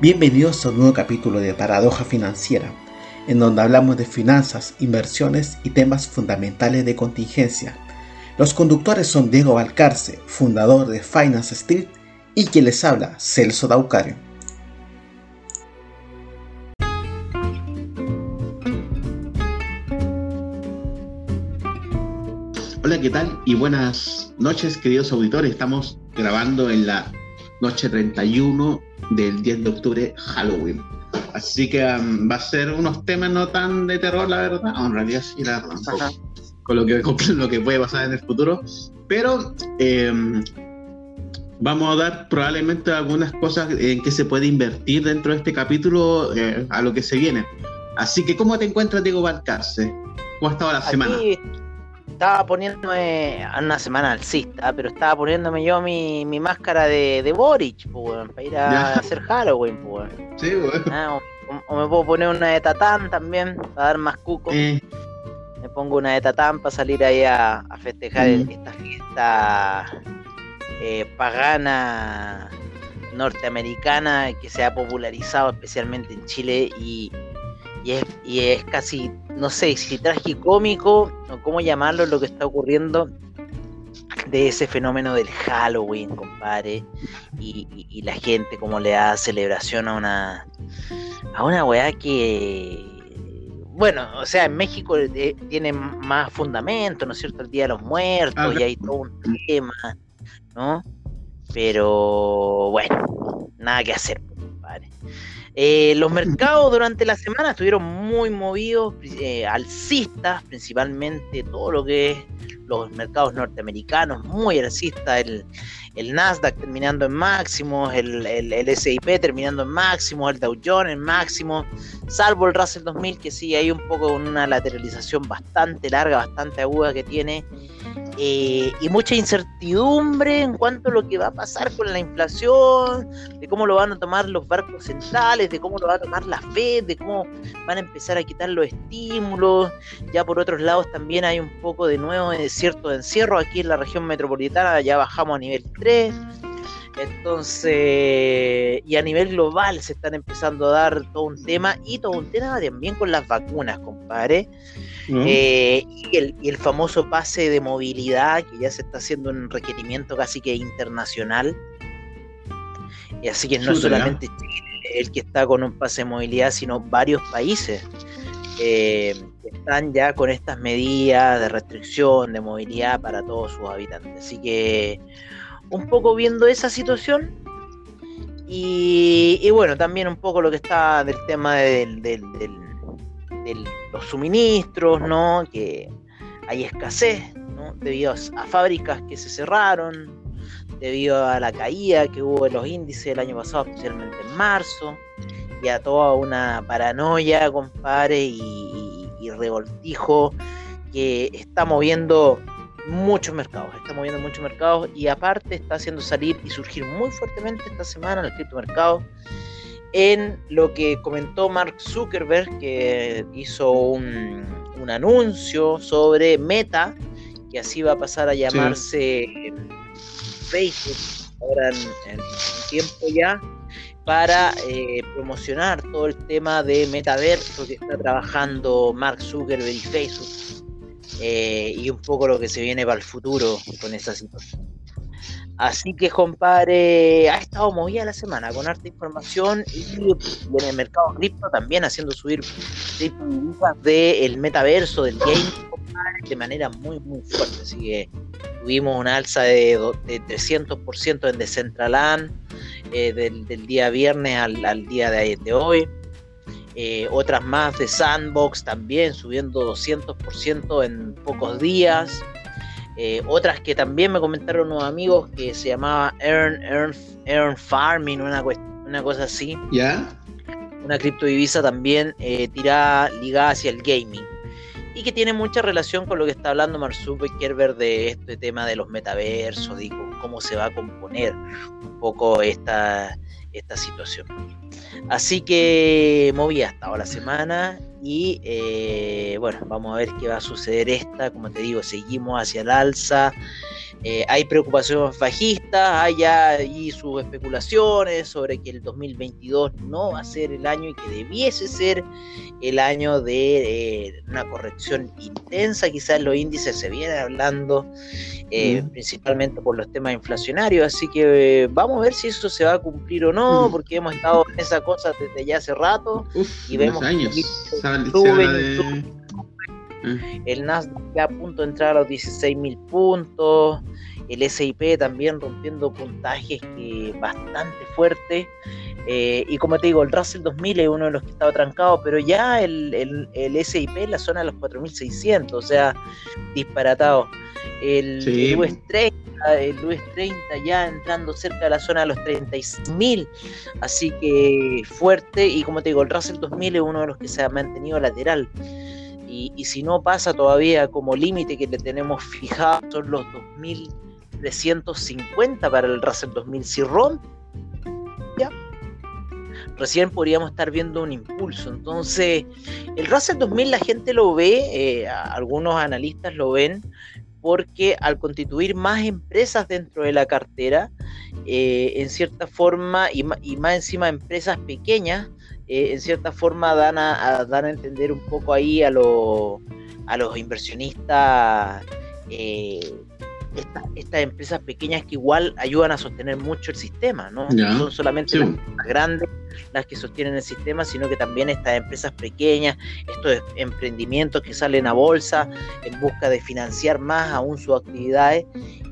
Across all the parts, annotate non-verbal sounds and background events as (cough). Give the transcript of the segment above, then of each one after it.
Bienvenidos a un nuevo capítulo de Paradoja Financiera, en donde hablamos de finanzas, inversiones y temas fundamentales de contingencia. Los conductores son Diego Valcarce, fundador de Finance Street, y quien les habla, Celso Daucario. Hola, ¿qué tal? Y buenas noches, queridos auditores. Estamos grabando en la noche 31 del 10 de octubre, Halloween. Así que um, va a ser unos temas no tan de terror, la verdad. en realidad sí, la verdad. Con lo, que, (laughs) lo que puede pasar en el futuro. Pero em, vamos a dar probablemente algunas cosas en que se puede invertir dentro de este capítulo eh, a lo que se viene. Así que, ¿cómo te encuentras, Diego Valcarce? ¿Cómo ha estado la semana? Estaba poniéndome una semana alcista, pero estaba poniéndome yo mi, mi máscara de, de Boric, pues, para ir a hacer Halloween, pues. Sí, ah, o, me puedo poner una de Tatán también, para dar más cuco. Eh. Me pongo una de Tatán para salir ahí a, festejar mm. esta fiesta eh, pagana norteamericana que se ha popularizado especialmente en Chile y y es, casi, no sé si tragicómico o cómo llamarlo lo que está ocurriendo de ese fenómeno del Halloween, compadre, y, la gente como le da celebración a una a una weá que bueno, o sea, en México eh, tiene más fundamento, ¿no es cierto? El Día de los Muertos ah, y hay todo un tema, ¿no? Pero bueno, nada que hacer. Eh, los mercados durante la semana estuvieron muy movidos, eh, alcistas, principalmente todo lo que es los mercados norteamericanos, muy alcistas, el, el Nasdaq terminando en máximos, el, el, SIP terminando en máximos, el Dow Jones en máximo, salvo el Russell 2000 que sí hay un poco una lateralización bastante larga, bastante aguda que tiene eh, y mucha incertidumbre en cuanto a lo que va a pasar con la inflación, de cómo lo van a tomar los barcos centrales, de cómo lo va a tomar la Fed, de cómo van a empezar a quitar los estímulos. Ya por otros lados también hay un poco de nuevo de cierto encierro aquí en la región metropolitana, ya bajamos a nivel 3. Entonces, y a nivel global se están empezando a dar todo un tema y todo un tema también con las vacunas, compadre. Eh, y, el, famoso pase de movilidad que ya se está haciendo un requerimiento casi que internacional. Y así que no solamente Chile el que está con un pase de movilidad, sino varios países eh, que están ya con estas medidas de restricción de movilidad para todos sus habitantes. Así que un poco viendo esa situación. Y, bueno, también un poco lo que está del tema del, del, de los suministros, ¿no? Que hay escasez. Debido a fábricas que se cerraron, debido a la caída que hubo en los índices el año pasado, especialmente en marzo, y a toda una paranoia, compadre, y, y revoltijo que está moviendo muchos mercados, está moviendo muchos mercados y aparte está haciendo salir y surgir muy fuertemente esta semana el criptomercado en lo que comentó Mark Zuckerberg, que hizo un, anuncio sobre Meta, que así va a pasar a llamarse Facebook ahora en, un tiempo ya, para eh, promocionar todo el tema de metaverso que está trabajando Mark Zuckerberg y Facebook. Eh, y un poco lo que se viene para el futuro con esa situación. Así que, compadre, ha estado movida la semana con harta información y en el mercado cripto también haciendo subir del metaverso, del game, de manera muy, muy fuerte. Así que tuvimos una alza de, de 300% en Decentraland eh, del, día viernes al, día de, de hoy. Eh, otras más de Sandbox también subiendo 200% en pocos días. Eh, otras que también me comentaron unos amigos que se llamaba Earn, Earn, Earn Farming, una, una cosa así. ¿Ya? Una criptodivisa también eh, tirada, ligada hacia el gaming. Y que tiene mucha relación con lo que está hablando Mark Zuckerberg de este tema de los metaversos y cómo se va a componer un poco esta, esta situación. Así que moví hasta ahora la semana y eh, bueno, vamos a ver qué va a suceder esta. Como te digo, seguimos hacia el alza. Eh, hay preocupaciones bajistas hay ahí sus especulaciones sobre que el 2022 no va a ser el año y que debiese ser el año de eh, una corrección intensa. Quizás los índices se vienen hablando eh, principalmente por los temas inflacionarios, así que vamos a ver si eso se va a cumplir o no, porque hemos estado en esa cosa desde ya hace rato y vemos años. El Nasdaq a punto de entrar a los 16 mil puntos, el SIP también rompiendo puntajes que bastante fuertes. Eh, y como te digo, el Russell 2000 es uno de los que estaba trancado, pero ya el, el, SIP en la zona de los 4600, o sea, disparatado. El, US 30, el US 30 ya entrando cerca de la zona de los 36.000, así que fuerte. Y como te digo, el Russell 2000 es uno de los que se ha mantenido lateral. Y, y si no pasa todavía como límite que le tenemos fijado, son los 2350 para el Russell 2000. Si rompe, ya recién podríamos estar viendo un impulso. Entonces, el Russell 2000 la gente lo ve, eh, algunos analistas lo ven, porque al constituir más empresas dentro de la cartera, eh, en cierta forma, y, más encima empresas pequeñas, eh, en cierta forma dan a, a, a entender un poco ahí a, a los inversionistas estas empresas pequeñas que igual ayudan a sostener mucho el sistema, ¿no? No son solamente las, grandes las que sostienen el sistema, sino que también estas empresas pequeñas, estos emprendimientos que salen a bolsa en busca de financiar más aún sus actividades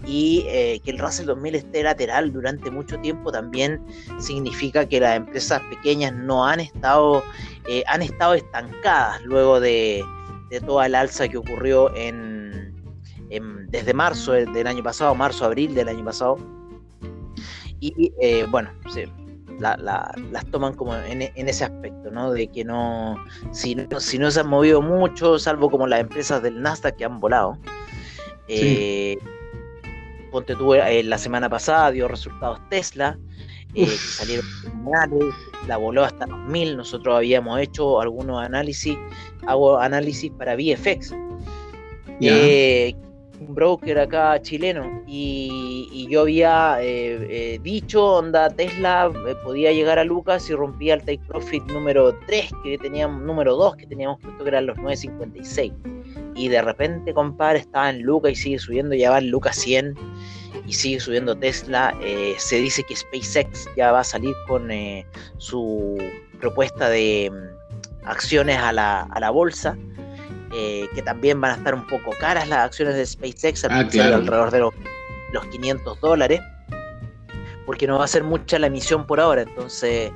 y eh, que el Russell 2000 esté lateral durante mucho tiempo también significa que las empresas pequeñas no han estado, eh, han estado estancadas luego de, de toda el alza que ocurrió en desde marzo del año pasado, marzo, abril del año pasado. Y eh, bueno, las toman como en, ese aspecto, ¿no? De que no si, no, si no se han movido mucho, salvo como las empresas del Nasdaq que han volado. Eh, ponte tú, eh, la semana pasada dio resultados Tesla, eh, salieron la voló hasta los mil. Nosotros habíamos hecho algunos análisis, hago análisis para VFX un broker acá chileno y, yo había eh, eh, dicho, onda, Tesla eh, podía llegar a Lucas y rompía el take profit número 3 que teníamos, número 2 que teníamos puesto que eran los 9.56 y de repente, compadre, estaba en Lucas y sigue subiendo, ya va en Lucas 100 y sigue subiendo Tesla. se dice que SpaceX ya va a salir con su propuesta de mm, acciones a la, a la bolsa eh, que también van a estar un poco caras las acciones de SpaceX, ah, alrededor de los, 500 dólares, porque no va a ser mucha la emisión por ahora, entonces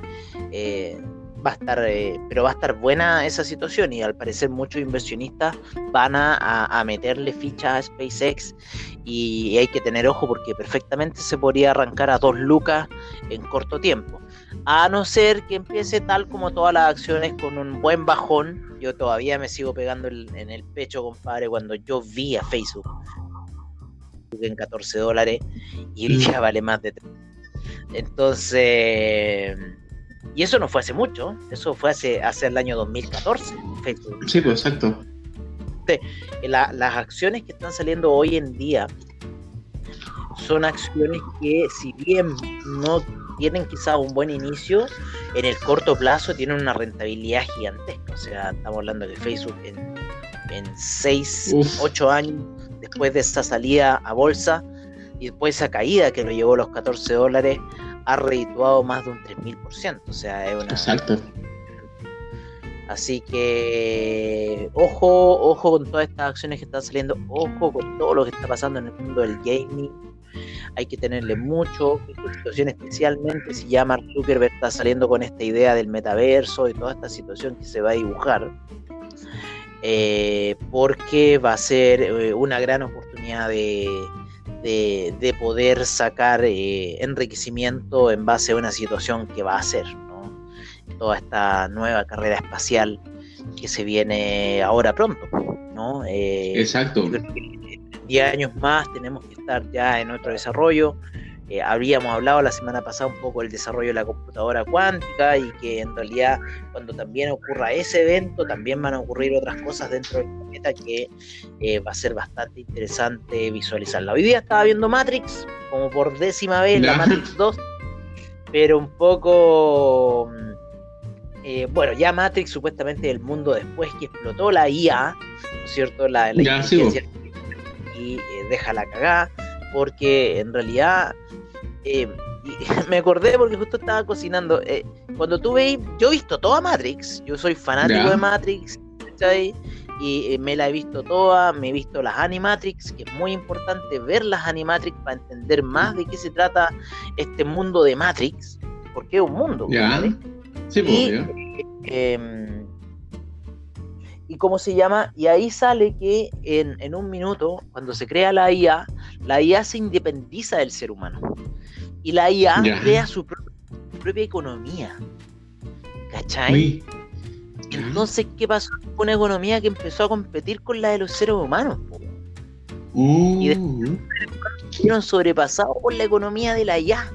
eh, va a estar, eh, pero va a estar buena esa situación y al parecer muchos inversionistas van a, meterle ficha a SpaceX y, hay que tener ojo porque perfectamente se podría arrancar a dos lucas en corto tiempo. A no ser que empiece tal como todas las acciones con un buen bajón. Yo todavía me sigo pegando en el pecho, compadre, cuando yo vi a Facebook en 14 dólares y hoy día vale más de 3. Entonces, y eso no fue hace mucho, eso fue hace, hace el año 2014, Facebook. Sí, pues exacto. las acciones que están saliendo hoy en día son acciones que si bien no tienen quizás un buen inicio, en el corto plazo tienen una rentabilidad gigantesca. O sea, estamos hablando de Facebook en, en 6, 8 años después de esa salida a bolsa y después esa caída que lo llevó a los 14 dólares, ha redituado más de un 3000%. O sea, es una... Exacto. Así que ojo, ojo con todas estas acciones que están saliendo, ojo con todo lo que está pasando en el mundo del gaming, hay que tenerle mucho situación, especialmente si ya Mark Zuckerberg está saliendo con esta idea del metaverso y toda esta situación que se va a dibujar, eh, porque va a ser eh, una gran oportunidad de, de, poder sacar eh, enriquecimiento en base a una situación que va a ser, toda esta nueva carrera espacial que se viene ahora pronto. ¿no? Exacto. 10 años más tenemos que estar ya en otro desarrollo. eh, habríamos hablado la semana pasada un poco del desarrollo de la computadora cuántica y que en realidad cuando también ocurra ese evento también van a ocurrir otras cosas dentro del planeta que eh, va a ser bastante interesante visualizarla. Hoy día estaba viendo Matrix, como por décima vez, la Matrix 2, pero un poco... Mm, eh, bueno, ya Matrix supuestamente el mundo después que explotó la IA, ¿no es cierto? La, la inteligencia y deja la cagada, porque en realidad eh, (laughs) me acordé porque justo estaba cocinando. Eh, cuando tú veis, yo he visto toda Matrix, yo soy fanático de Matrix, Y eh, me la he visto toda, me he visto las Animatrix, que es muy importante ver las Animatrix para entender más de qué se trata este mundo de Matrix, porque es un mundo. Sí, y, y cómo se llama, y ahí sale que en, en, un minuto, cuando se crea la IA, la IA se independiza del ser humano. Y la IA crea su, propia economía. ¿Cachai? Entonces, ¿qué pasó con una economía que empezó a competir con la de los seres humanos? Y después fueron sobrepasados por la economía de la IA.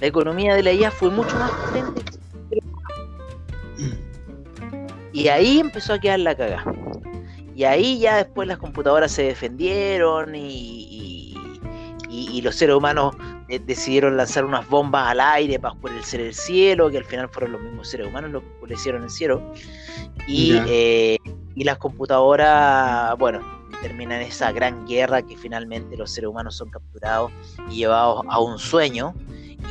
La economía de la IA fue mucho más potente. Y ahí empezó a quedar la cagada. Y ahí ya después las computadoras se defendieron y, y los seres humanos eh, decidieron lanzar unas bombas al aire para oscurecer el cielo, que al final fueron los mismos seres humanos los que oscurecieron el cielo. Y, eh, y las computadoras, bueno, terminan esa gran guerra que finalmente los seres humanos son capturados y llevados a un sueño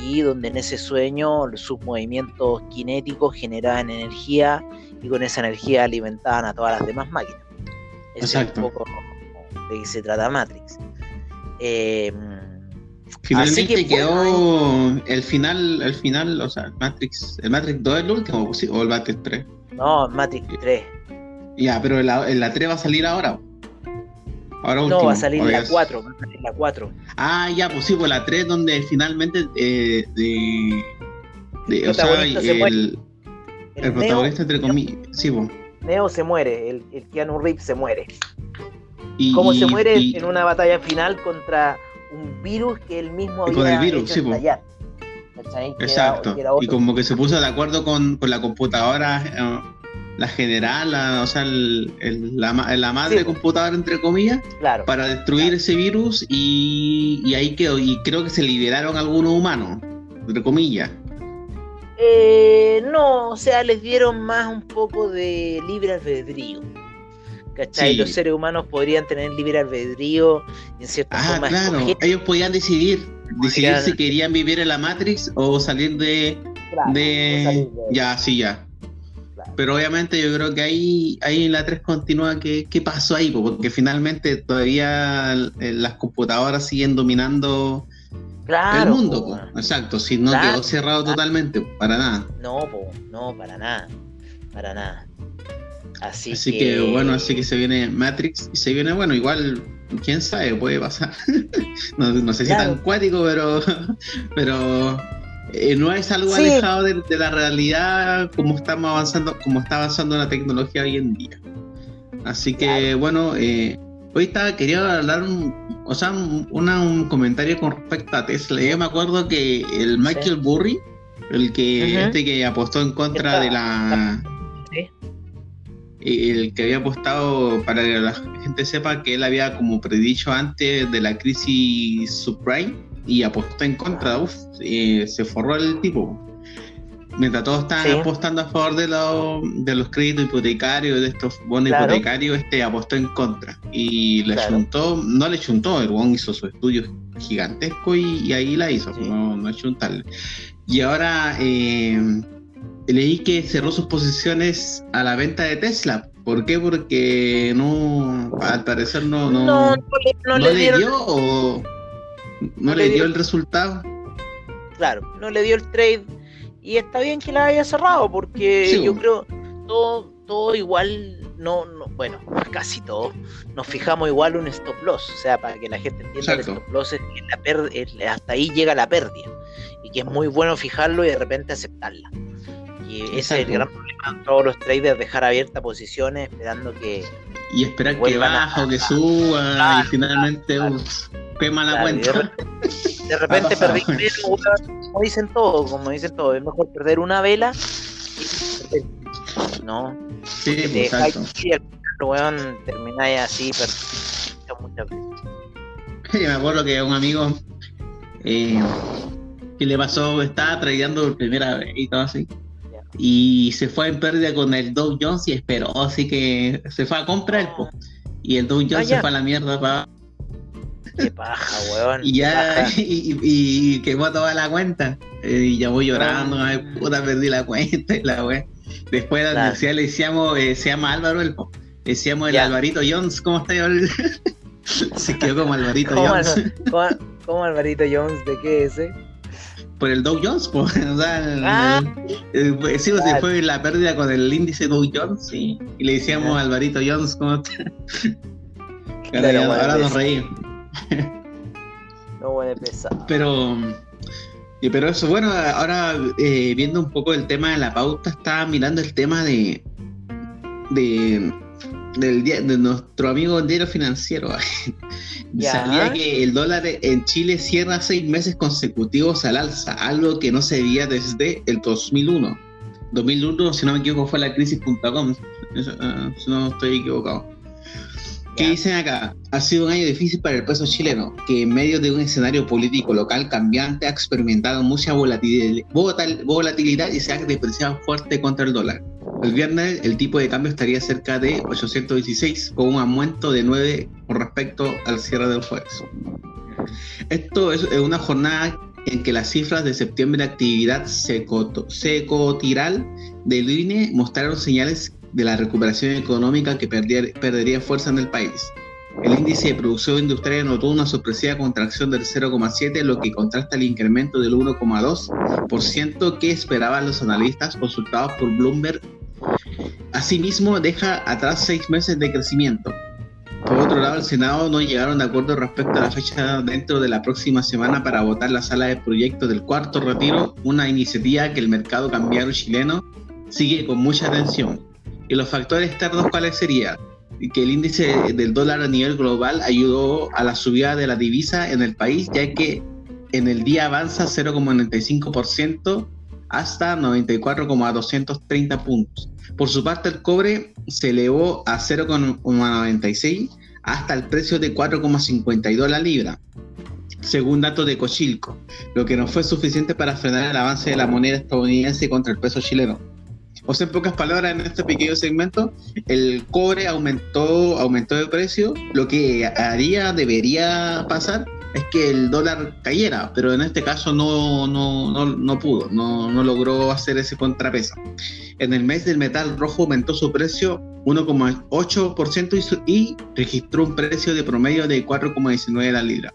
y donde en ese sueño sus movimientos cinéticos generaban energía y con esa energía alimentaban a todas las demás máquinas. Eso es un poco de que se trata Matrix. Eh, Finalmente quedó el final, el final, o sea, Matrix, el Matrix 2 es el último, o el Matrix 3. No, Matrix 3. Ya, pero en la, la 3 va a salir ahora. Ahora último, no, va a salir la 4, va a salir la 4. Ah, ya, pues sí, pues la 3 donde finalmente eh, de, de o sea, el, el, protagonista entre comillas, sí. Neo se muere, el, el Keanu Reeves se muere. Y, ¿Cómo se muere en una batalla final contra un virus que él mismo había con el virus, sí, Exacto. y como que se puso de acuerdo con, con la computadora, eh, la general, o sea, el, la, la, madre computadora, entre comillas, para destruir ese virus y, y, ahí quedó. Y creo que se liberaron algunos humanos, entre comillas. Eh, no, o sea, les dieron más un poco de libre albedrío. ¿Cachai? Los seres humanos podrían tener libre albedrío en cierta ah, claro. Ellos podían decidir, decidir si querían vivir en la Matrix o salir de. de... Ya, sí, ya. Pero obviamente yo creo que ahí, ahí en la 3 continúa qué, qué pasó ahí, porque finalmente todavía las computadoras siguen dominando el mundo. Exacto, si no quedó cerrado totalmente, para nada. No, no, para nada, para nada. Así, que... bueno, así que se viene Matrix y se viene, bueno, igual, quién sabe, puede pasar. (laughs) no, sé si tan cuático, pero, (laughs) pero eh, no es algo alejado de, la realidad como estamos avanzando, como está avanzando la tecnología hoy en día. Así que bueno, eh, hoy estaba, quería hablar un, o sea, un, comentario con respecto a Tesla. Yo me acuerdo que el Michael Burry, el que este que apostó en contra de la el que había apostado para que la gente sepa que él había como predicho antes de la crisis subprime y apostó en contra, uf, eh, se forró el tipo. Mientras todos estaban apostando a favor de, de los créditos hipotecarios, de estos bonos hipotecarios, este apostó en contra. Y le juntó, no le chuntó, el bon hizo su estudio gigantesco y, ahí la hizo, no, no chuntarle. Y ahora eh, leí que cerró sus posiciones a la venta de Tesla. ¿Por qué? Porque no, al parecer no, no, no, le, dio o no, le, dio, el resultado. Claro, no le dio el trade y está bien que la haya cerrado porque yo creo todo, todo igual no, no, bueno, (laughs) casi todo, nos fijamos igual un stop loss, o sea, para que la gente entienda, el stop loss es, la hasta ahí llega la pérdida y que es muy bueno fijarlo y de repente aceptarla. Y ese es el gran problema de todos los traders, dejar abiertas posiciones esperando que... Y esperar que baja o que suba y finalmente quema la cuenta. de repente perdí (laughs) como dicen todos, como dicen todos, es mejor perder una vela no. Sí, pues, exacto. Y el weón termináis así, pero muchas veces. Yo me acuerdo que un amigo eh, que le pasó, estaba tradeando por primera vez y todo así. Y se fue en pérdida con el Dow Jones y esperó, así que se fue a comprar. Ah. Y el Dow Jones ah, se fue a la mierda para Qué paja, weón. Y ya, (laughs) y, y, quemó toda la cuenta. Eh, y ya voy llorando, ay, puta, perdí la cuenta y la weón. Después de la universidad le decíamos, eh, se llama Álvaro, el, le decíamos el Alvarito Jones, ¿cómo está? (laughs) se quedó como Alvarito Jones. ¿cómo, Alvarito Jones? ¿De qué es ese? Por el Dow Jones, pues, (laughs) o sea, ah, sí, se fue la pérdida con el índice Dow Jones y le decíamos Alvarito Jones, ¿cómo está? ahora, nos reímos. No puede pesar. Pero, pero eso, bueno, ahora eh, viendo un poco el tema de la pauta, estaba mirando el tema de, de, del de nuestro amigo diario financiero. (laughs) Salía que el dólar en Chile cierra seis meses consecutivos al alza, algo que no se veía desde el 2001. 2001, si no me equivoco, fue la crisis.com, ah, si no estoy equivocado. ¿Qué dicen acá? Ha sido un año difícil para el peso chileno, que en medio de un escenario político local cambiante ha experimentado mucha volatilidad y se ha depreciado fuerte contra el dólar. El viernes el tipo de cambio estaría cerca de 816, con un aumento de 9 con respecto al cierre del jueves. Esto es una jornada en que las cifras de septiembre de actividad secotiral del INE mostraron señales de la recuperación económica que perdería fuerza en el país. El índice de producción industrial notó una sorpresiva contracción del 0,7, lo que contrasta el incremento del 1,2% que esperaban los analistas consultados por Bloomberg. Asimismo, deja atrás seis meses de crecimiento. Por otro lado, el Senado no llegaron de acuerdo respecto a la fecha dentro de la próxima semana para votar la sala de proyectos del cuarto retiro, una iniciativa que el mercado cambiario chileno sigue con mucha atención. Y los factores externos, ¿cuáles serían? Que el índice del dólar a nivel global ayudó a la subida de la divisa en el país, ya que en el día avanza 0,95% hasta 94,230 puntos. Por su parte, el cobre se elevó a 0,96 hasta el precio de 4,52 la libra, según datos de Cochilco, lo que no fue suficiente para frenar el avance de la moneda estadounidense contra el peso chileno. O sea, en pocas palabras, en este pequeño segmento, el cobre aumentó, aumentó de precio. Lo que haría, debería pasar, es que el dólar cayera, pero en este caso no, no, no, pudo, no, no, logró hacer ese contrapeso. En el mes del metal rojo aumentó su precio 1,8% y, y registró un precio de promedio de 4,19 la libra.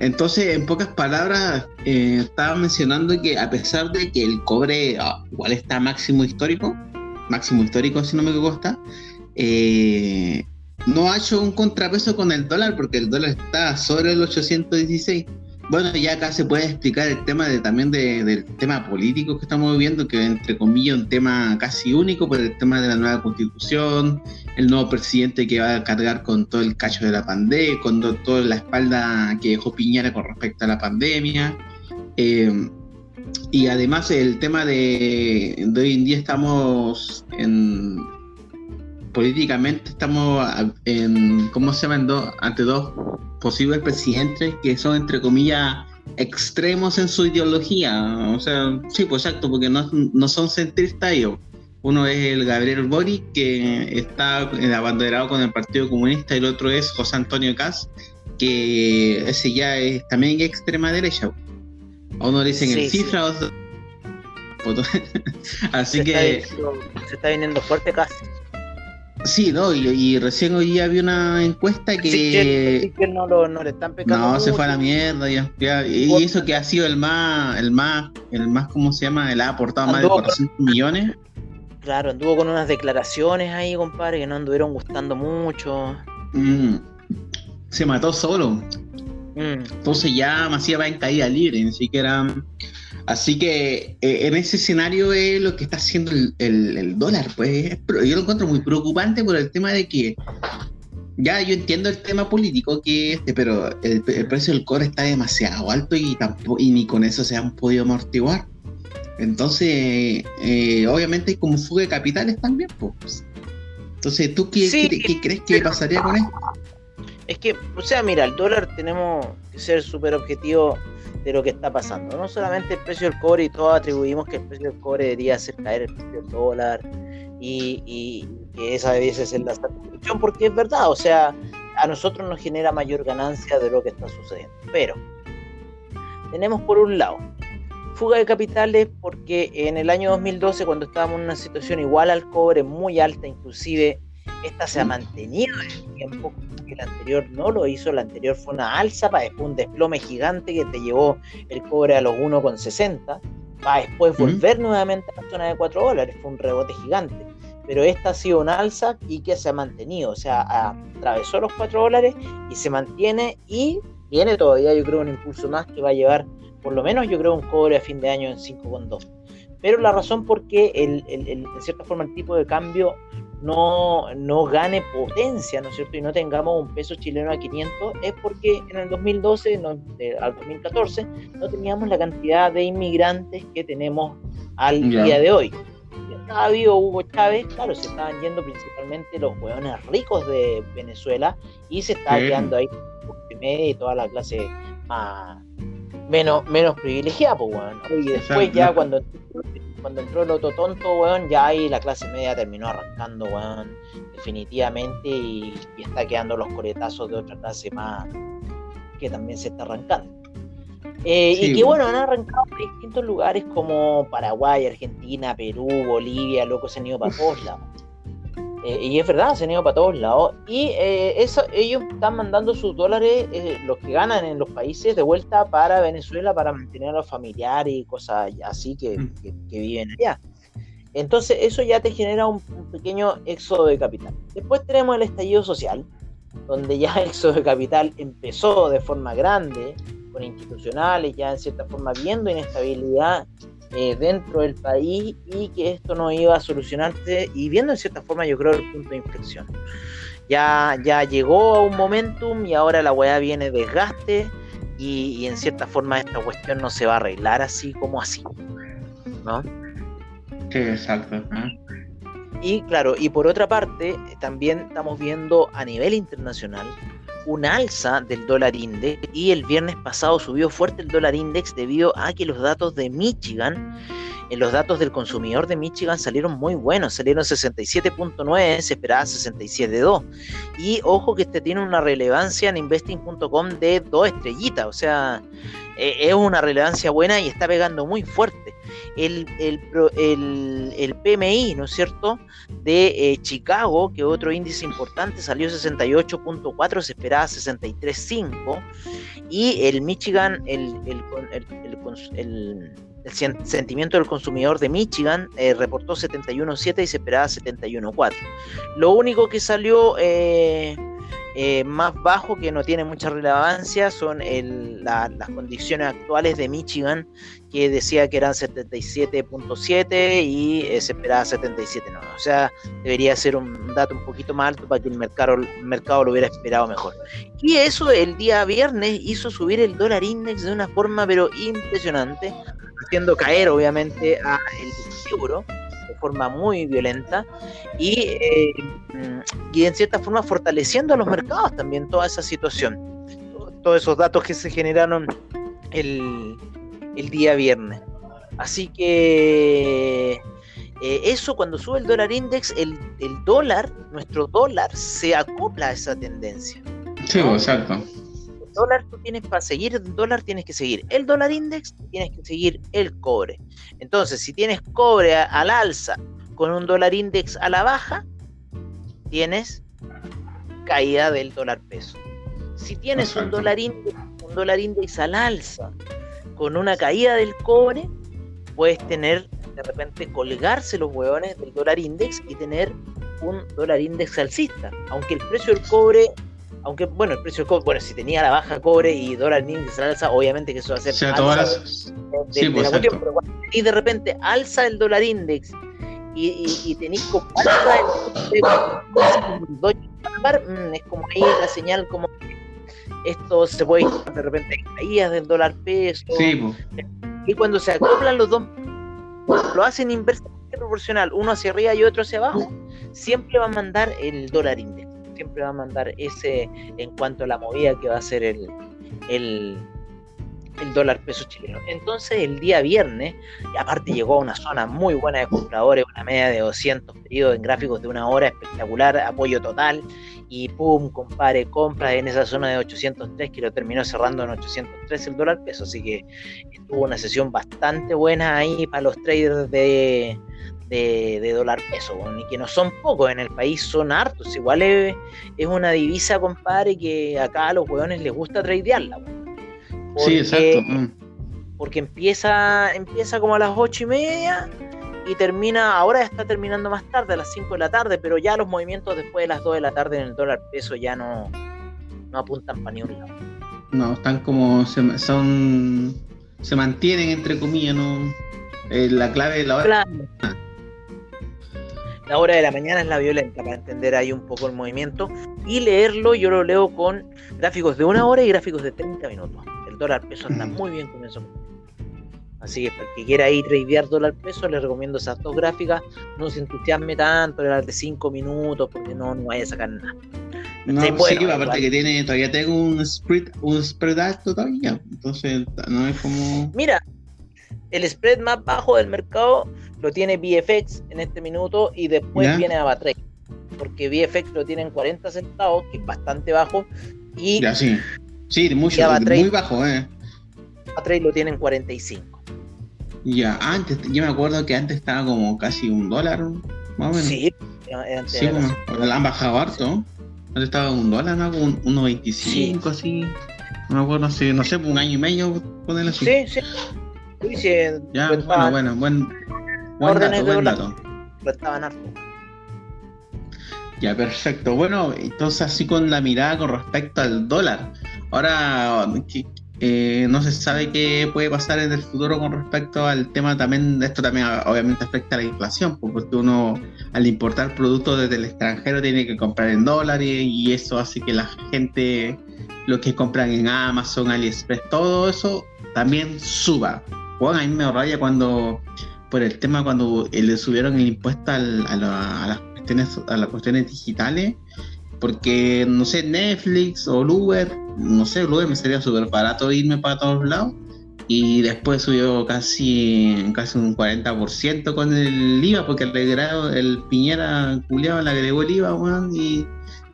Entonces, en pocas palabras, eh, estaba mencionando que a pesar de que el cobre ah, igual está máximo histórico, máximo histórico si no me equivoco eh, no ha hecho un contrapeso con el dólar porque el dólar está sobre el 816. Bueno, ya acá se puede explicar el tema de, también del tema político que estamos viviendo, que entre comillas un tema casi único por el tema de la nueva constitución, el nuevo presidente que va a cargar con todo el cacho de la pandemia, con toda la espalda que dejó Piñera con respecto a la pandemia. Eh, y además el tema de, de hoy en día estamos en políticamente estamos en, ¿cómo se llama? ante dos posibles presidentes que son, entre comillas, extremos en su ideología. O sea, sí, pues exacto, porque no, no son centristas ellos. Uno es el Gabriel Boric, que está abanderado con el Partido Comunista, y el otro es José Antonio Caz, que ese ya es también extrema derecha. A uno le dicen el cifra, (laughs) Así que. se está viniendo fuerte Caz. Sí, no, y, recién hoy día había una encuesta que. que, no, lo, no, le están pecando. No, se fue a la mierda ya. y eso que ha sido el más, el más, el más, ¿cómo se llama? El ha aportado más de 400 millones. Claro, anduvo con unas declaraciones ahí, compadre, que no anduvieron gustando mucho. Mm, se mató solo. Mm. Entonces ya Macías va en caída libre, ni siquiera Así que eh, en ese escenario es lo que está haciendo el, dólar. Pues yo lo encuentro muy preocupante por el tema de que ya yo entiendo el tema político que este, pero el, precio del cobre está demasiado alto y tampoco, y ni con eso se han podido amortiguar. Entonces, eh, obviamente hay como fuga de capitales también, pues. Entonces, ¿tú qué, crees que pasaría con esto? Es que, o sea, mira, el dólar tenemos que ser súper objetivo de lo que está pasando. No solamente el precio del cobre y todos atribuimos que el precio del cobre debería hacer caer el precio del dólar y, que esa veces es la satisfacción, porque es verdad, o sea, a nosotros nos genera mayor ganancia de lo que está sucediendo. Pero tenemos por un lado fuga de capitales porque en el año 2012 cuando estábamos en una situación igual al cobre muy alta, inclusive esta se ha mantenido en el tiempo que el anterior no lo hizo, la anterior fue una alza para después un desplome gigante que te llevó el cobre a los 1,60 para después volver nuevamente a la zona de 4 dólares, fue un rebote gigante. Pero esta ha sido una alza y que se ha mantenido, o sea, atravesó los 4 dólares y se mantiene y viene todavía yo creo un impulso más que va a llevar por lo menos yo creo un cobre a fin de año en 5,2. Pero la razón por qué el, en cierta forma el tipo de cambio no, no gane potencia, ¿no es cierto? Y no tengamos un peso chileno a 500 es porque en el 2012 al 2014 no teníamos la cantidad de inmigrantes que tenemos al día de hoy. Estaba vivo Hugo Chávez, claro, se estaban yendo principalmente los hueones ricos de Venezuela y se estaba quedando ahí y toda la clase menos, menos privilegiada, pues, Y después ya cuando, cuando entró el otro tonto, weón, ya ahí la clase media terminó arrancando, weón, definitivamente y, y está quedando los coletazos de otra clase más que también se está arrancando. Eh, y que bueno, han arrancado en distintos lugares como Paraguay, Argentina, Perú, Bolivia, loco, se han ido para todos lados. Eh, y es verdad, se han ido para todos lados. Y eh, eso, ellos están mandando sus dólares, los que ganan en los países, de vuelta para Venezuela para mantener a los familiares y cosas así que, mm. viven allá. Entonces eso ya te genera un, un, pequeño éxodo de capital. Después tenemos el estallido social, donde ya el éxodo de capital empezó de forma grande institucionales, ya en cierta forma viendo inestabilidad eh, dentro del país y que esto no iba a solucionarse y viendo en cierta forma yo creo el punto de inflexión. Ya, ya llegó a un momentum y ahora la weá viene desgaste y, en cierta forma esta cuestión no se va a arreglar así como así. ¿No? Sí, exacto. Y claro, y por otra parte, también estamos viendo a nivel internacional un alza del dólar index y el viernes pasado subió fuerte el dólar index debido a que los datos de Michigan, en los datos del consumidor de Michigan salieron muy buenos, salieron 67.9, se esperaba 67.2. Y ojo que este tiene una relevancia en investing.com de dos estrellitas, o sea, eh, es una relevancia buena y está pegando muy fuerte el, el, PMI, ¿no es cierto?, de eh, Chicago, que otro índice importante, salió 68.4, se esperaba 63.5, y el Michigan, el, el sentimiento del consumidor de Michigan eh, reportó 71.7 y se esperaba 71.4. Lo único que salió eh, más bajo que no tiene mucha relevancia son las condiciones actuales de Michigan, que decía que eran 77.7 y eh, se esperaba 77.9. O sea, debería ser un dato un poquito más alto para que el mercado, el mercado lo hubiera esperado mejor. Y eso el día viernes hizo subir el dólar index de una forma pero impresionante, haciendo caer obviamente a el euro forma muy violenta y, eh, y en cierta forma fortaleciendo a los mercados también toda esa situación. Todos esos datos que se generaron el, el día viernes. Así que eh, eso cuando sube el dólar index, el, el, dólar, nuestro dólar, se acopla a esa tendencia. Sí, exacto dólar tú tienes para seguir el dólar tienes que seguir el dólar index, tienes que seguir el cobre. Entonces, si tienes cobre al alza con un dólar index a la baja, tienes caída del dólar peso. Si tienes un dólar index, un dólar index al alza con una caída del cobre, puedes tener de repente colgarse los huevones del dólar index y tener un dólar index alcista, aunque el precio del cobre aunque bueno, el precio del cobre, bueno, si tenía la baja cobre y dólar index alza, obviamente que eso va a ser todas las... de, sí, pues, la cuestión, pero y de repente alza el dólar index y, y, tenéis como mm, es como ahí la señal como esto se puede de repente caídas del dólar peso. Y cuando se acoplan los dos lo hacen inversamente proporcional uno hacia arriba y otro hacia abajo siempre va a mandar el dólar index siempre va a mandar ese en cuanto a la movida que va a ser el, el el dólar peso chileno. Entonces el día viernes, y aparte llegó a una zona muy buena de compradores, una media de 200 pedidos en gráficos de una hora espectacular, apoyo total, y pum, compare, compras en esa zona de 803 que lo terminó cerrando en 803 el dólar peso, así que estuvo una sesión bastante buena ahí para los traders de, de, dólar peso, y que no son pocos, en el país son hartos, igual es, una divisa, compadre, que acá a los hueones les gusta tradearla, sí, exacto. Mm. Porque empieza, empieza como a las ocho y media y termina, ahora está terminando más tarde, a las 5 de la tarde, pero ya los movimientos después de las 2 de la tarde en el dólar peso ya no, no apuntan para ni un lado. No, están como, se, son, se mantienen entre comillas, ¿no? Eh, la clave de la hora. La hora de la mañana es la violenta para entender ahí un poco el movimiento y leerlo yo lo leo con gráficos de una hora y gráficos de 30 minutos dólar peso anda muy bien con eso. Así que para el que quiera ir tradear dólar peso, les recomiendo esas dos gráficas. No se entusiasme tanto, las de 5 minutos, porque no, no vaya a sacar nada. No, sí, aparte que tiene, todavía tengo un spread, un spread alto todavía. Entonces, no es como. Mira, el spread más bajo del mercado lo tiene VFX en este minuto y después viene Avatrade. Porque VFX lo tiene en 40 centavos, que es bastante bajo. Y ya, sí. Sí, mucho, muy bajo, ¿eh? Lo tienen 45. Ya, antes, yo me acuerdo que antes estaba como casi un dólar, más o menos. Sí, antes sí han bajado harto. Antes estaba un dólar, ¿no? Un 1.25 así. No me acuerdo, si, no sé, un año y medio, ponerlo así. Sí, sí. Ya, bueno, bueno, buen, buen dato, buen dato. Harto. Ya, perfecto. Bueno, entonces así con la mirada con respecto al dólar. Ahora, eh, no se sabe qué puede pasar en el futuro con respecto al tema también, esto también obviamente afecta a la inflación, pues, porque uno al importar productos desde el extranjero tiene que comprar en dólares y eso hace que la gente, lo que compran en Amazon, AliExpress, todo eso también suba. Bueno, a mí me raya cuando, por el tema, cuando le subieron el impuesto a, las cuestiones, a las cuestiones digitales, porque, no sé, Netflix o Uber, no sé, Uber me sería súper barato irme para todos lados. Y después subió casi, casi un 40% con el IVA, porque el, el Piñera culiado le agregó el IVA, weón, y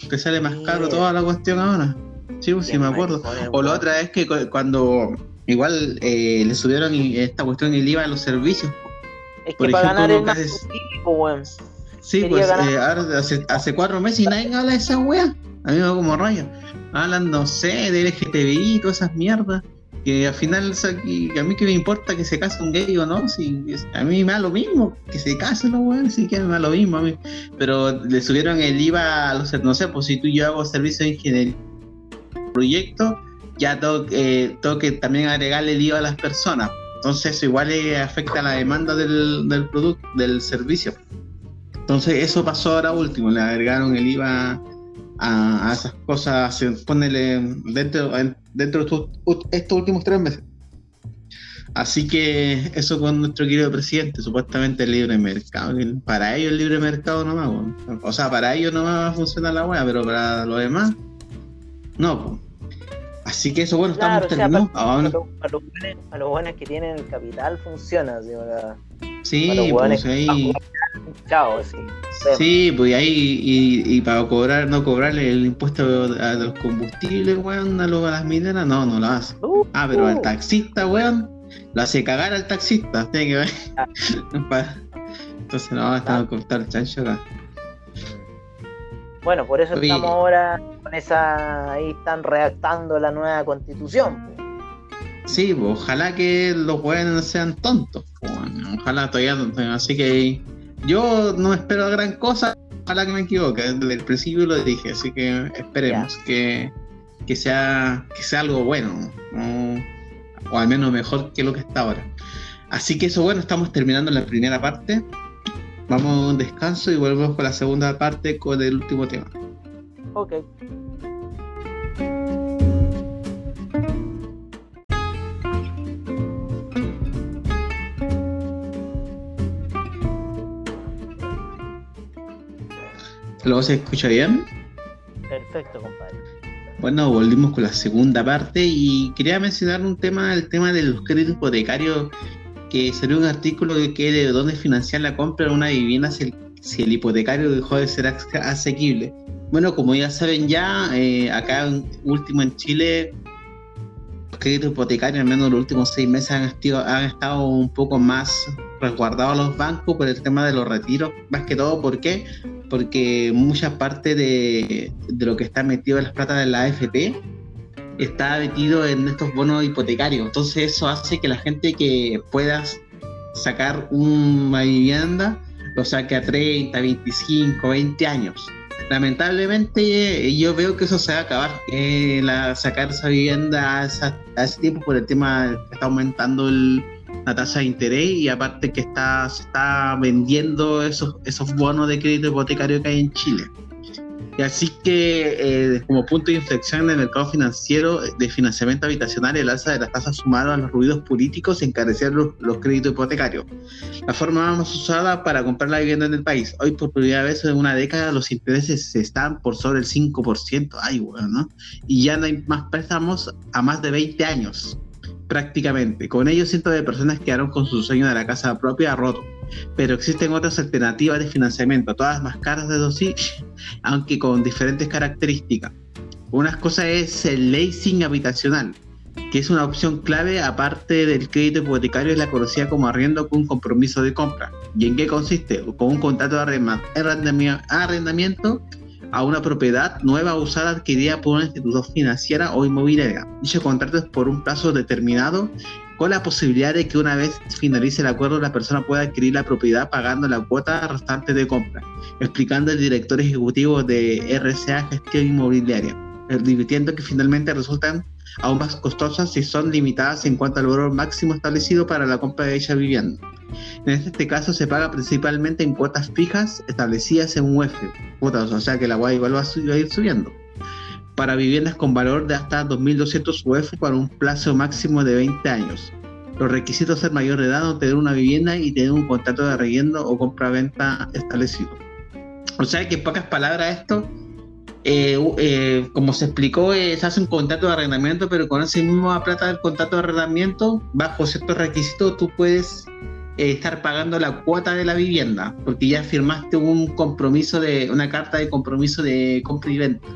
que sale más caro toda la cuestión ahora. Sí, pues sí, me acuerdo. O la otra es que cuando igual eh, le subieron esta cuestión el IVA a los servicios. Es que para ganar el más Sí, pues eh, hace, hace, cuatro meses y nadie habla de esa wea. A mí me va como rayo. Hablan, no sé, de LGTBI y todas esas mierdas. Que al final, a mí que me importa que se case un gay o no, si, a mí me da lo mismo, que se case los weones, si quieren me da lo mismo a mí. Pero le subieron el IVA a los, no sé, pues si tú y yo hago servicio de ingeniería proyecto, ya tengo, eh, tengo que también agregarle el IVA a las personas. Entonces eso igual afecta a la demanda del, del producto, del servicio. Entonces eso pasó ahora último, le agregaron el IVA a, esas cosas, ponele dentro, dentro de estos, últimos tres meses. Así que eso con nuestro querido presidente, supuestamente el libre mercado. Para ellos el libre mercado no va, o sea, para ellos no va a funcionar la wea, pero para los demás, no. Así que eso, bueno, estamos terminando. Para, los buenos, que tienen el capital funciona, Sí, pues ahí. sí. pues ahí, y, para cobrar, no cobrarle el impuesto a los combustibles, weón, a, las mineras, no, no lo hace. Uh, ah, pero al taxista, weón, lo hace cagar al taxista, tiene que ver. (laughs) Ah. Entonces, no, estamos a cortar el chancho acá. Bueno, por eso estamos ahora con esa. Ahí están redactando la nueva constitución. Sí, pues, ojalá que los no sean tontos. ojalá todavía. Así que yo no espero gran cosa. Ojalá que me equivoque. Desde el principio lo dije. Así que esperemos que, sea, que sea algo bueno. O al menos mejor que lo que está ahora. Así que eso, bueno, estamos terminando la primera parte. Vamos a un descanso y volvemos con la segunda parte con el último tema. Ok. ¿Lo se escucha bien? Perfecto, compadre. Bueno, volvimos con la segunda parte y quería mencionar un tema, el tema de los créditos hipotecarios, que salió un artículo que de dónde financiar la compra de una vivienda si el, hipotecario dejó de ser asequible. Bueno, como ya saben ya, eh, acá último en Chile, los créditos hipotecarios, al menos los últimos seis meses, han, han estado un poco más resguardados los bancos por el tema de los retiros, más que todo, ¿por qué? porque mucha parte de, lo que está metido en las plata de la AFP está metido en estos bonos hipotecarios. Entonces eso hace que la gente que pueda sacar una vivienda lo saque a 30, 25, 20 años. Lamentablemente yo veo que eso se va a acabar. Eh, la, sacar esa vivienda a, ese tiempo por el tema que está aumentando la tasa de interés y aparte que está, se está vendiendo esos, esos bonos de crédito hipotecario que hay en Chile. Y así que eh, como punto de inflexión en el mercado financiero de financiamiento habitacional, el alza de las tasas sumado a los ruidos políticos encarecer los, los, créditos hipotecarios. La forma más usada para comprar la vivienda en el país. Hoy por primera vez en una década los intereses están por sobre el 5%. Ay, bueno, ¿no? Y ya no hay más préstamos a más de 20 años prácticamente. Con ellos cientos de personas quedaron con su sueño de la casa propia roto. Pero existen otras alternativas de financiamiento, todas más caras de dosis, aunque con diferentes características. Una cosa es el leasing habitacional, que es una opción clave aparte del crédito hipotecario, es la conocida como arriendo con compromiso de compra. ¿Y en qué consiste? Con un contrato de arrendamiento a una propiedad nueva o usada adquirida por una institución financiera o inmobiliaria. Dicho contrato es por un plazo determinado con la posibilidad de que una vez finalice el acuerdo la persona pueda adquirir la propiedad pagando la cuota restante de compra, explicando el director ejecutivo de RCA Gestión Inmobiliaria, advirtiendo que finalmente resultan aún más costosas si son limitadas en cuanto al valor máximo establecido para la compra de dicha vivienda. En este caso se paga principalmente en cuotas fijas establecidas en cuotas, o sea que la UAI igual va a ir subiendo, para viviendas con valor de hasta 2.200 UF para un plazo máximo de 20 años. Los requisitos ser mayor de edad tener una vivienda y tener un contrato de relleno o compra-venta establecido. O sea que en pocas palabras esto eh, eh, como se explicó, eh, se hace un contrato de arrendamiento, pero con ese mismo plata del contrato de arrendamiento, bajo ciertos requisitos, tú puedes estar pagando la cuota de la vivienda, porque ya firmaste un compromiso de, una carta de compromiso de compra y venta,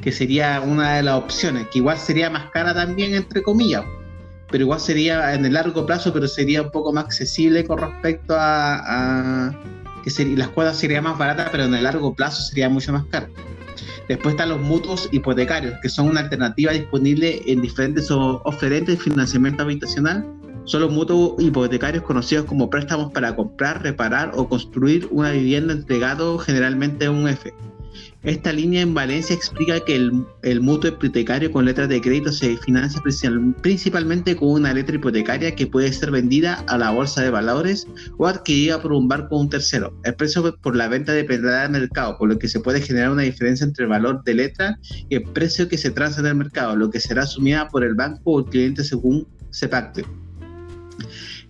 que sería una de las opciones, que igual sería más cara también, entre comillas, pero igual sería en el largo plazo, pero sería un poco más accesible con respecto a, a que las cuotas serían más baratas, pero en el largo plazo sería mucho más caro. Después están los mutuos hipotecarios, que son una alternativa disponible en diferentes oferentes de financiamiento habitacional. Son los mutuos hipotecarios conocidos como préstamos para comprar, reparar o construir una vivienda entregado generalmente a un F. Esta línea en Valencia explica que el, mutuo hipotecario con letras de crédito se financia principalmente con una letra hipotecaria que puede ser vendida a la bolsa de valores o adquirida por un banco o un tercero. El precio por la venta dependerá del mercado, por lo que se puede generar una diferencia entre el valor de letra y el precio que se transa en el mercado, lo que será asumida por el banco o el cliente según se pacte.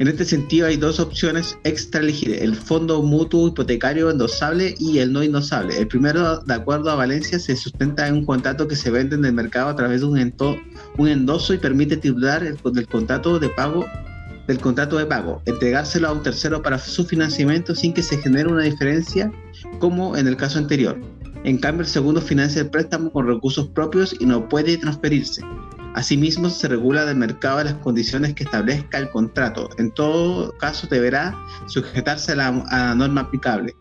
En este sentido hay dos opciones extra elegir, el fondo mutuo hipotecario endosable y el no endosable. El primero, de acuerdo a Valencia, se sustenta en un contrato que se vende en el mercado a través de un, un endoso y permite titular el, el contrato de pago del contrato de pago, entregárselo a un tercero para su financiamiento sin que se genere una diferencia como en el caso anterior. En cambio, el segundo financia el préstamo con recursos propios y no puede transferirse. Asimismo, se regula del mercado las condiciones que establezca el contrato. En todo caso, deberá sujetarse a la, norma aplicable.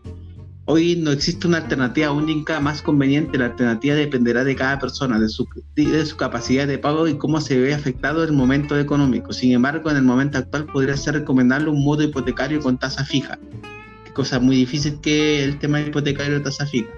Hoy no existe una alternativa única más conveniente. La alternativa dependerá de cada persona, de su, de su capacidad de pago y cómo se ve afectado el momento económico. Sin embargo, en el momento actual podría ser recomendable un modo hipotecario con tasa fija. Qué cosa muy difícil que el tema hipotecario de tasa fija.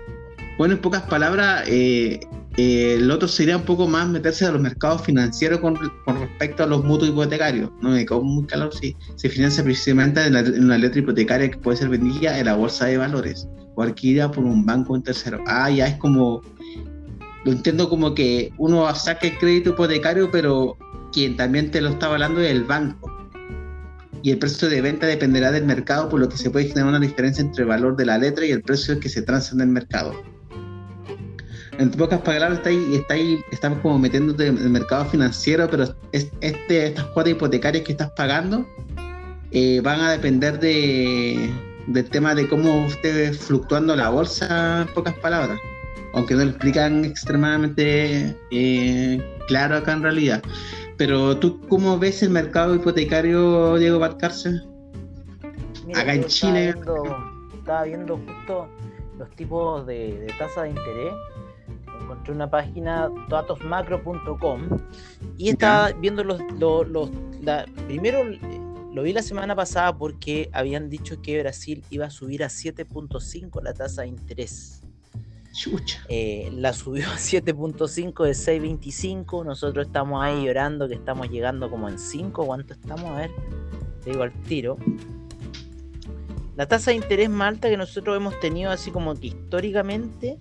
Bueno, en pocas palabras, eh, eh, el otro sería un poco más meterse a los mercados financieros con, respecto a los mutuos hipotecarios. No me quedo muy claro si se financia precisamente en, una letra hipotecaria que puede ser vendida en la bolsa de valores o adquirida por un banco en tercero. Ah, ya es como. Lo entiendo como que uno saca el crédito hipotecario, pero quien también te lo está avalando es el banco. Y el precio de venta dependerá del mercado, por lo que se puede generar una diferencia entre el valor de la letra y el precio que se transa en el mercado en pocas palabras, está ahí, está ahí, estamos como metiéndote en el mercado financiero, pero este, estas cuotas hipotecarias que estás pagando eh, van a depender de, del tema de cómo esté fluctuando la bolsa, en pocas palabras. Aunque no lo explican extremadamente eh, claro acá en realidad. Pero tú, ¿cómo ves el mercado hipotecario, Diego Barcarce? acá en Chile. estaba viendo justo los tipos de, de tasa de interés encontré una página datosmacro.com y estaba viendo los, los, primero lo vi la semana pasada porque habían dicho que Brasil iba a subir a 7.5 la tasa de interés. Eh, la subió a 7.5 de 6.25. Nosotros estamos ahí llorando que estamos llegando como en 5. ¿Cuánto estamos? A ver, te digo al tiro. La tasa de interés más alta que nosotros hemos tenido así como que históricamente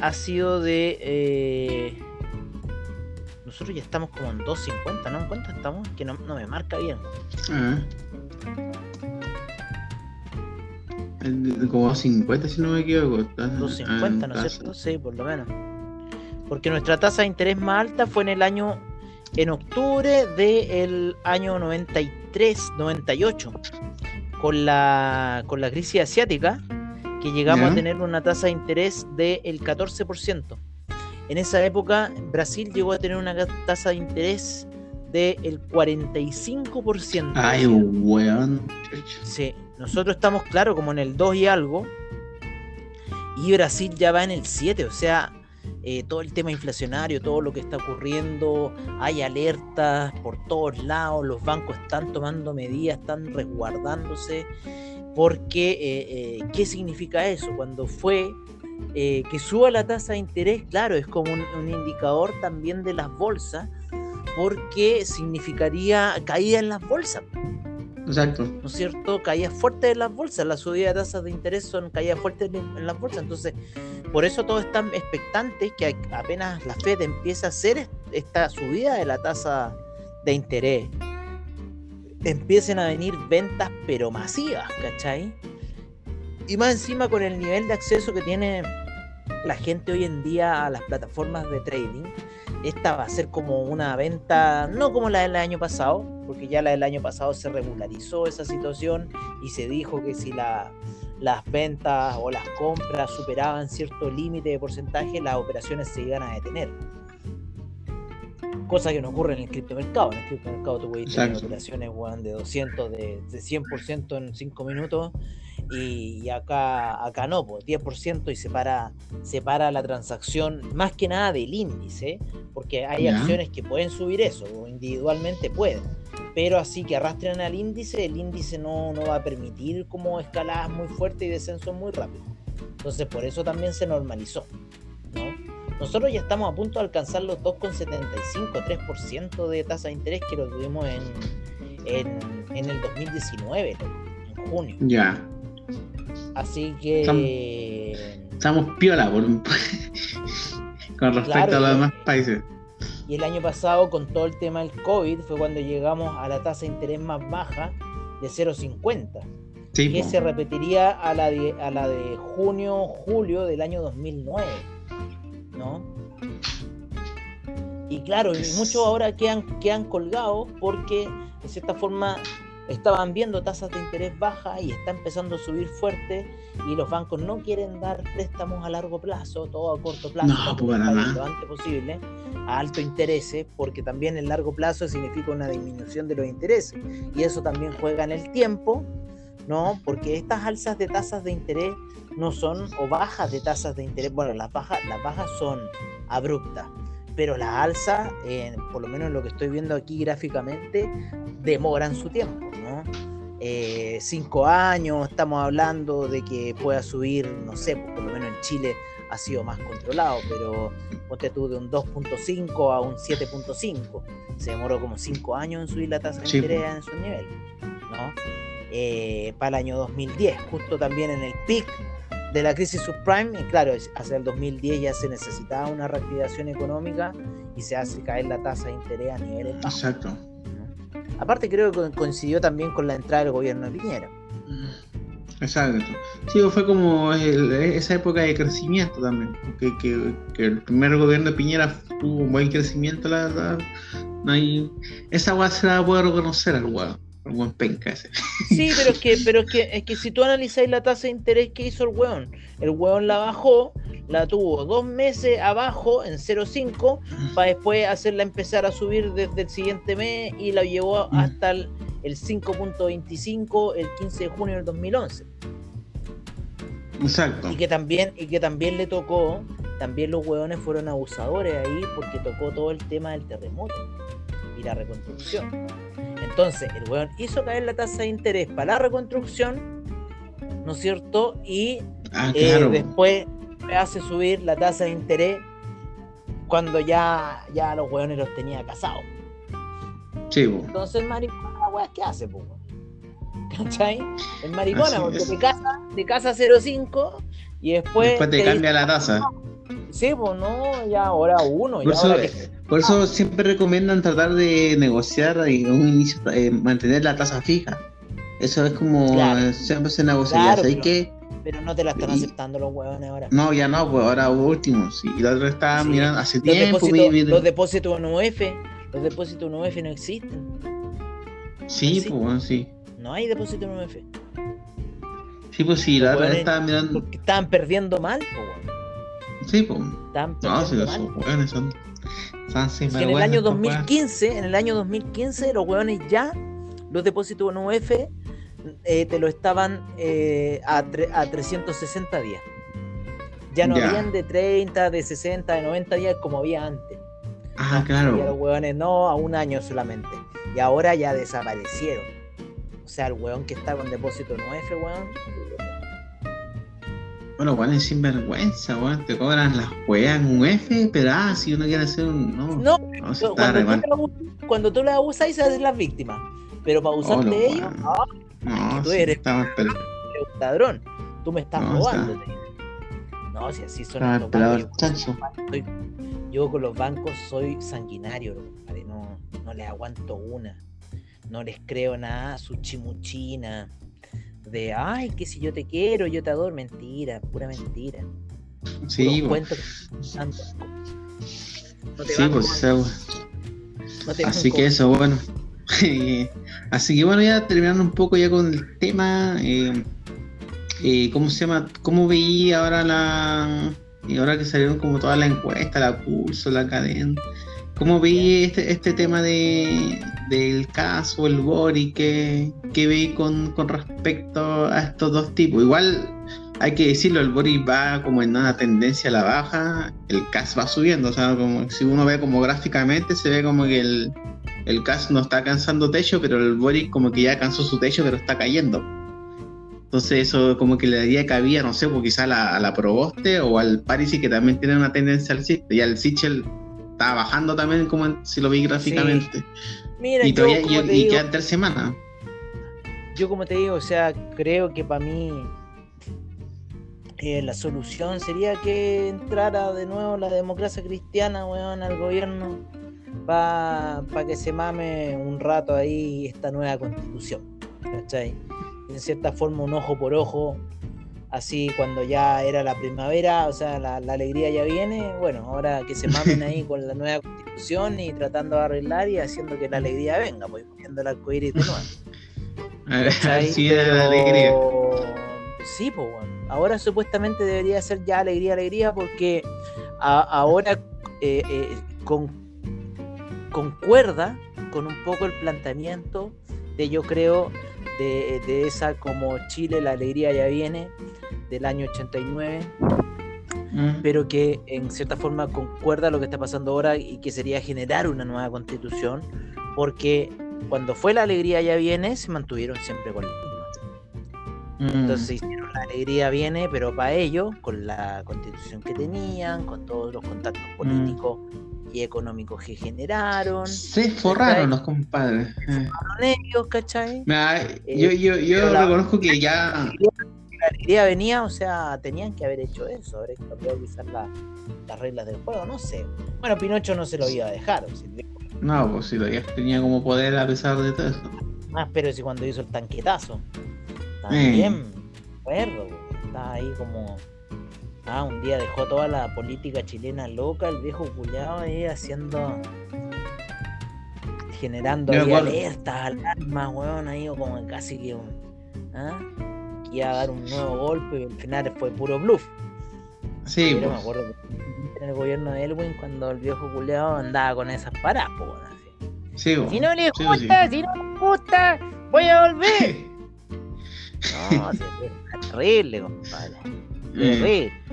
ha sido de... Eh, nosotros ya estamos como en 2.50, ¿no? ¿En cuánto estamos? Que no, me marca bien. Ah. Como 50 si no me equivoco. 2.50, ¿no es cierto? Sí, por lo menos. Porque nuestra tasa de interés más alta fue en el año, en octubre del año 93, 98, con la, con la crisis asiática que llegamos a tener una tasa de interés del 14%. En esa época, Brasil llegó a tener una tasa de interés del 45%. Ay, weón. Sí, nosotros estamos, claro, como en el 2 y algo. Y Brasil ya va en el 7, o sea, eh, todo el tema inflacionario, todo lo que está ocurriendo, hay alertas por todos lados, los bancos están tomando medidas, están resguardándose porque, eh, eh, ¿qué significa eso? Cuando fue eh, que suba la tasa de interés, claro, es como un, indicador también de las bolsas, porque significaría caída en las bolsas. Exacto. ¿No es cierto? Caídas fuertes en las bolsas. La subida de tasas de interés son caídas fuertes en las bolsas. Entonces, por eso todos están expectantes que apenas la Fed empieza a hacer esta subida de la tasa de interés empiecen a venir ventas pero masivas, ¿cachai? Y más encima con el nivel de acceso que tiene la gente hoy en día a las plataformas de trading, esta va a ser como una venta, no como la del año pasado, porque ya la del año pasado se regularizó esa situación y se dijo que si la, las ventas o las compras superaban cierto límite de porcentaje, las operaciones se iban a detener cosa que no ocurre en el criptomercado. En el criptomercado tú puedes tener operaciones de 200, de, 100% en 5 minutos y, acá, acá no, pues 10% y separa, separa la transacción más que nada del índice, porque hay acciones que pueden subir eso, o individualmente pueden, pero así que arrastren al índice, el índice no, no va a permitir como escaladas muy fuertes y descensos muy rápidos. Entonces por eso también se normalizó. ¿No? Nosotros ya estamos a punto de alcanzar los 2,75, 3% de tasa de interés que lo tuvimos en, en, el 2019, en junio. Ya. Así que. Estamos, piola (laughs) con respecto a los demás países. Y el año pasado, con todo el tema del COVID, fue cuando llegamos a la tasa de interés más baja de 0,50. que se repetiría a la de, a la de junio, julio del año 2009. ¿No? Y claro, y muchos ahora quedan, quedan colgados porque de cierta forma estaban viendo tasas de interés bajas y está empezando a subir fuerte y los bancos no quieren dar préstamos a largo plazo, todo a corto plazo, pues, lo antes posible, a alto interés, porque también el largo plazo significa una disminución de los intereses y eso también juega en el tiempo, ¿no? Porque estas alzas de tasas de interés no son, o bajas de tasas de interés, bueno, las bajas, las bajas son abruptas, pero las alzas, por lo menos lo que estoy viendo aquí gráficamente, demoran su tiempo, ¿no? Eh, cinco años, estamos hablando de que pueda subir, no sé, por lo menos en Chile, ha sido más controlado, pero ponte tú de un 2.5 a un 7.5. Se demoró como 5 años en subir la tasa de interés en su nivel. ¿no? Eh, para el año 2010, justo también en el pic de la crisis subprime, y claro, hacia el 2010 ya se necesitaba una reactivación económica y se hace caer la tasa de interés a niveles bajos. Exacto. Aparte creo que coincidió también con la entrada del gobierno de Piñera. Exacto. Sí, fue como esa época de crecimiento también. Que, el primer gobierno de Piñera tuvo un buen crecimiento, la verdad. No hay... Esa agua se la puedo reconocer al weón. Buen penca ese. Sí, (laughs) pero es que, pero es que, es que si tú analizáis la tasa de interés que hizo el weón, el weón la bajó, la tuvo dos meses abajo en 0,5 para después hacerla empezar a subir desde el siguiente mes y la llevó hasta el el 5.25 el 15 de junio del 2011. Exacto. Y que también, y que también le tocó, también los hueones fueron abusadores ahí porque tocó todo el tema del terremoto y la reconstrucción. Entonces, el hueón hizo caer la tasa de interés para la reconstrucción, ¿no es cierto? Y ah, eh, después hace subir la tasa de interés cuando ya, ya los hueones los tenía casados. Sí, Entonces, ¿qué hace, pues? ¿Cachai? Es maricona, porque te casa, te casa 0,5 y después. Después te, cambia la tasa. Sí, pues no, ya ahora uno. Por, eso, por eso siempre recomiendan tratar de negociar y un inicio, eh, mantener la tasa fija. Eso es como siempre se negocia. pero, que, pero no te la están aceptando los huevones ahora. No, ya no, pues ahora último. Sí. Y la otra está mirando hace tiempo. los depósitos UF, los depósitos UF no existen. Sí, pues sí. No hay depósito en UF. Sí, pues sí, la verdad estaba mirando. estaban perdiendo mal, pues Sí, pues. No, sí, hueones son. son en el año 2015, en el año 2015, los hueones ya, los depósitos en UF, eh, te lo estaban eh, a, a 360 días. Ya no habían de 30, de 60, de 90 días como había antes. Ah, claro. Y los hueones no, a un año solamente y ahora ya desaparecieron. O sea, el weón que está con depósito en UF, weón. Bueno, weón es sinvergüenza, weón. Te cobran las weas en un F, pero ah, si uno quiere hacer un. No, no, cuando, tú la usas, y se hacen las víctimas. Pero para usarte oh, ellos, no, tú eres un ladrón. Tú me estás robando. No, si así son los bancos. Yo con los bancos soy sanguinario, no les aguanto una. No les creo nada su chimuchina. De, ay, que si yo te quiero, yo te adoro. Mentira, pura mentira. Sí, cuento no te sí, pues Así que eso, bueno. (laughs) Así que bueno, ya terminando un poco ya con el tema. Eh, eh, ¿Cómo se llama? ¿Cómo veía ahora la. Y ahora que salieron como toda la encuesta, la curso, la cadena. ¿Cómo vi este, este tema de, del caso, el Bori? ¿Qué, qué vi con, respecto a estos dos tipos? Igual hay que decirlo, el Bori va como en una tendencia a la baja, el CAS va subiendo, o sea, como si uno ve como gráficamente, se ve como que el, el CAS no está alcanzando techo, pero el Bori como que ya alcanzó su techo, pero está cayendo. Entonces eso como que le daría cabida, no sé, pues quizá a la, a la Proboste o al Parisi que también tiene una tendencia al y al Sichel estaba bajando también, como si lo vi gráficamente. Mira, y todavía yo, y, quedan tres semanas. Yo, como te digo, o sea, creo que para mí eh, la solución sería que entrara de nuevo la democracia cristiana, weón, al gobierno para que se mame un rato ahí esta nueva constitución. ¿Cachai? En cierta forma, un ojo por ojo así cuando ya era la primavera, o sea, la, alegría ya viene, bueno, ahora que se mamen ahí con la nueva constitución y tratando de arreglar y haciendo que la alegría venga, pues poniendo el arcoíris de nuevo. (laughs) sí, la alegría. Sí, pues bueno. Ahora supuestamente debería ser ya alegría, alegría, porque ahora eh, eh, con, concuerda con un poco el planteamiento de yo creo de, de, esa como Chile la alegría ya viene del año 89, mm. pero que en cierta forma concuerda lo que está pasando ahora y que sería generar una nueva constitución, porque cuando fue la alegría ya viene, se mantuvieron siempre con la misma. Mm. Entonces hicieron la alegría viene, pero para ellos, con la constitución que tenían, con todos los contactos mm. Y económicos que generaron. Se forraron los compadres. Se forraron ellos, ¿cachai? yo yo, yo reconozco que ya la idea venía, o sea, tenían que haber hecho eso, haber cambiado quizás las reglas del juego, no sé. Bueno, Pinocho no se lo iba a dejar. No, pues si todavía tenía como poder a pesar de todo eso. Más, pero si cuando hizo el tanquetazo. También, perro, estaba ahí como. Ah, un día dejó toda la política chilena loca, el viejo culiado ahí haciendo. generando ahí alertas, alarmas, weón, ahí como casi que un. ¿ah? iba a dar un nuevo golpe y al final fue puro bluff. Sí, Pero me pues. acuerdo que en el gobierno de Elwin cuando el viejo culeado andaba con esas paradas, así. Sí, pues. Si no le gusta, si no le gusta, voy a volver. (laughs) no, es terrible, compadre. Mm.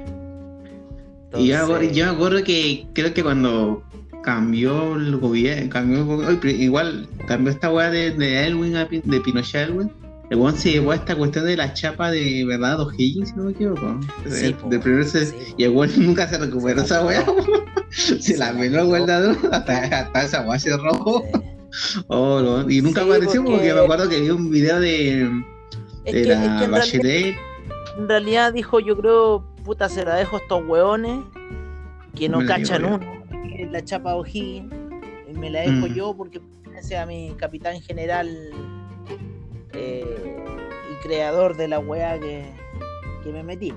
Y yo, yo me acuerdo que creo que cuando cambió el gobierno, cambió igual cambió esta weá de, de Elwin de Pinochet Elwin el weón se llevó a esta cuestión de la chapa de verdad O'Higgins, si no me equivoco. Sí, de, y el weón nunca se recuperó esa weá. (laughs) se la meló el hasta, hasta esa weá se robó. (laughs) Oh, no. Y nunca apareció porque... me acuerdo que vi un video de, de la en Bachelet. Realidad, en realidad dijo, yo creo, puta, se la dejo a estos weones que no cachan uno. La chapa O'Higgins. Me la dejo mm. yo porque sea mi capitán general eh, y creador de la weá que, que me metí,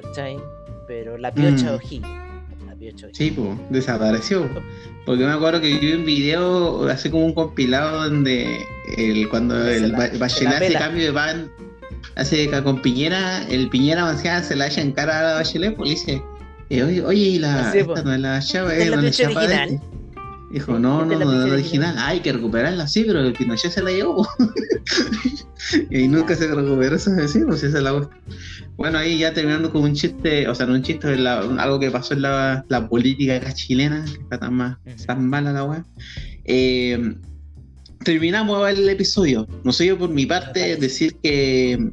¿cachai? Pero la piocha mm. La piocha Sí, pues, desapareció. Porque me acuerdo que vi un video, hace como un compilado donde el, cuando el Bachelet hace cambio de van, hace con Piñera, el Piñera avanzada se la echa en cara a la Bachelet, pues le dice, eh, oye, oye, la, esta no es la chava, es la chapa de Dijo, no, no, no, no, original. Ah, hay que recuperarla, sí, pero el Pinochet se la llevó. (laughs) y nunca se recuperó esa decir, pues esa es la Bueno, ahí ya terminando con un chiste, o sea, no un chiste, algo que pasó en la, la política chilena, que está tan, más, tan mala la weá. Eh, terminamos el episodio. No sé yo por mi parte decir que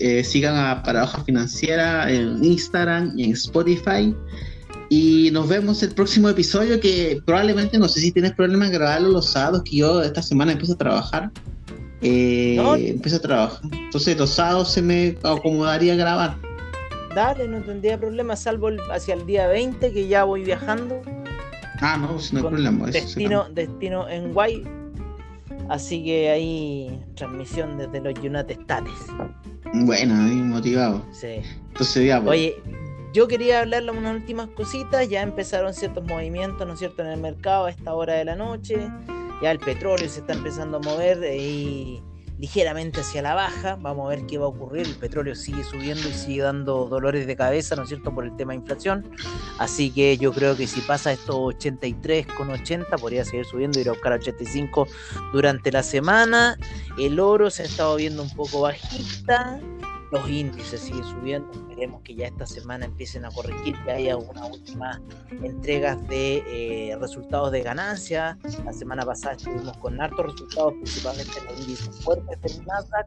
eh, sigan a Paradoja Financiera en Instagram y en Spotify. Y nos vemos el próximo episodio que probablemente, no sé si tienes problemas en grabarlo los sábados, que yo esta semana empiezo a trabajar. Eh, Empiezo a trabajar. Entonces los sábados se me acomodaría grabar. Dale, no tendría problema, salvo hacia el día 20 que ya voy viajando. Ah, no, no hay problema. Destino, destino en Guay. Así que ahí transmisión desde los United States. Bueno, ahí motivado. Sí. Entonces ya, pues. Oye, yo quería hablarle unas últimas cositas, ya empezaron ciertos movimientos, ¿no es cierto?, en el mercado a esta hora de la noche, ya el petróleo se está empezando a mover y ligeramente hacia la baja, vamos a ver qué va a ocurrir, el petróleo sigue subiendo y sigue dando dolores de cabeza, ¿no es cierto?, por el tema de inflación, así que yo creo que si pasa estos 83,80 podría seguir subiendo ir a buscar a 85 durante la semana, el oro se ha estado viendo un poco bajista, los índices siguen subiendo. Esperemos que ya esta semana empiecen a corregir, que haya algunas últimas entregas de eh, resultados de ganancia. La semana pasada estuvimos con hartos resultados, principalmente en los índices fuertes del Nasdaq.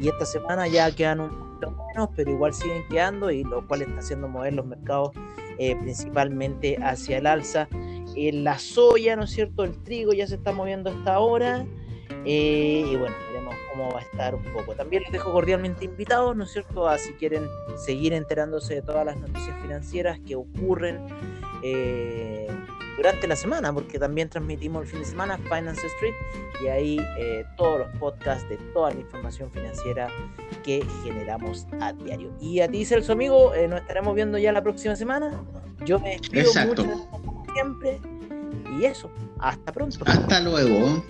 Y esta semana ya quedan un poquito menos, pero igual siguen quedando, y lo cual está haciendo mover los mercados eh, principalmente hacia el alza. En la soya, ¿no es cierto? El trigo ya se está moviendo hasta ahora. Eh, y bueno, veremos cómo va a estar un poco. También les dejo cordialmente invitados, ¿no es cierto?, a si quieren seguir enterándose de todas las noticias financieras que ocurren eh, durante la semana, porque también transmitimos el fin de semana Finance Street y ahí eh, todos los podcasts de toda la información financiera que generamos a diario. Y a ti, Celso, amigo, nos estaremos viendo ya la próxima semana. Yo me despido mucho como siempre. Y eso, hasta pronto. Hasta luego.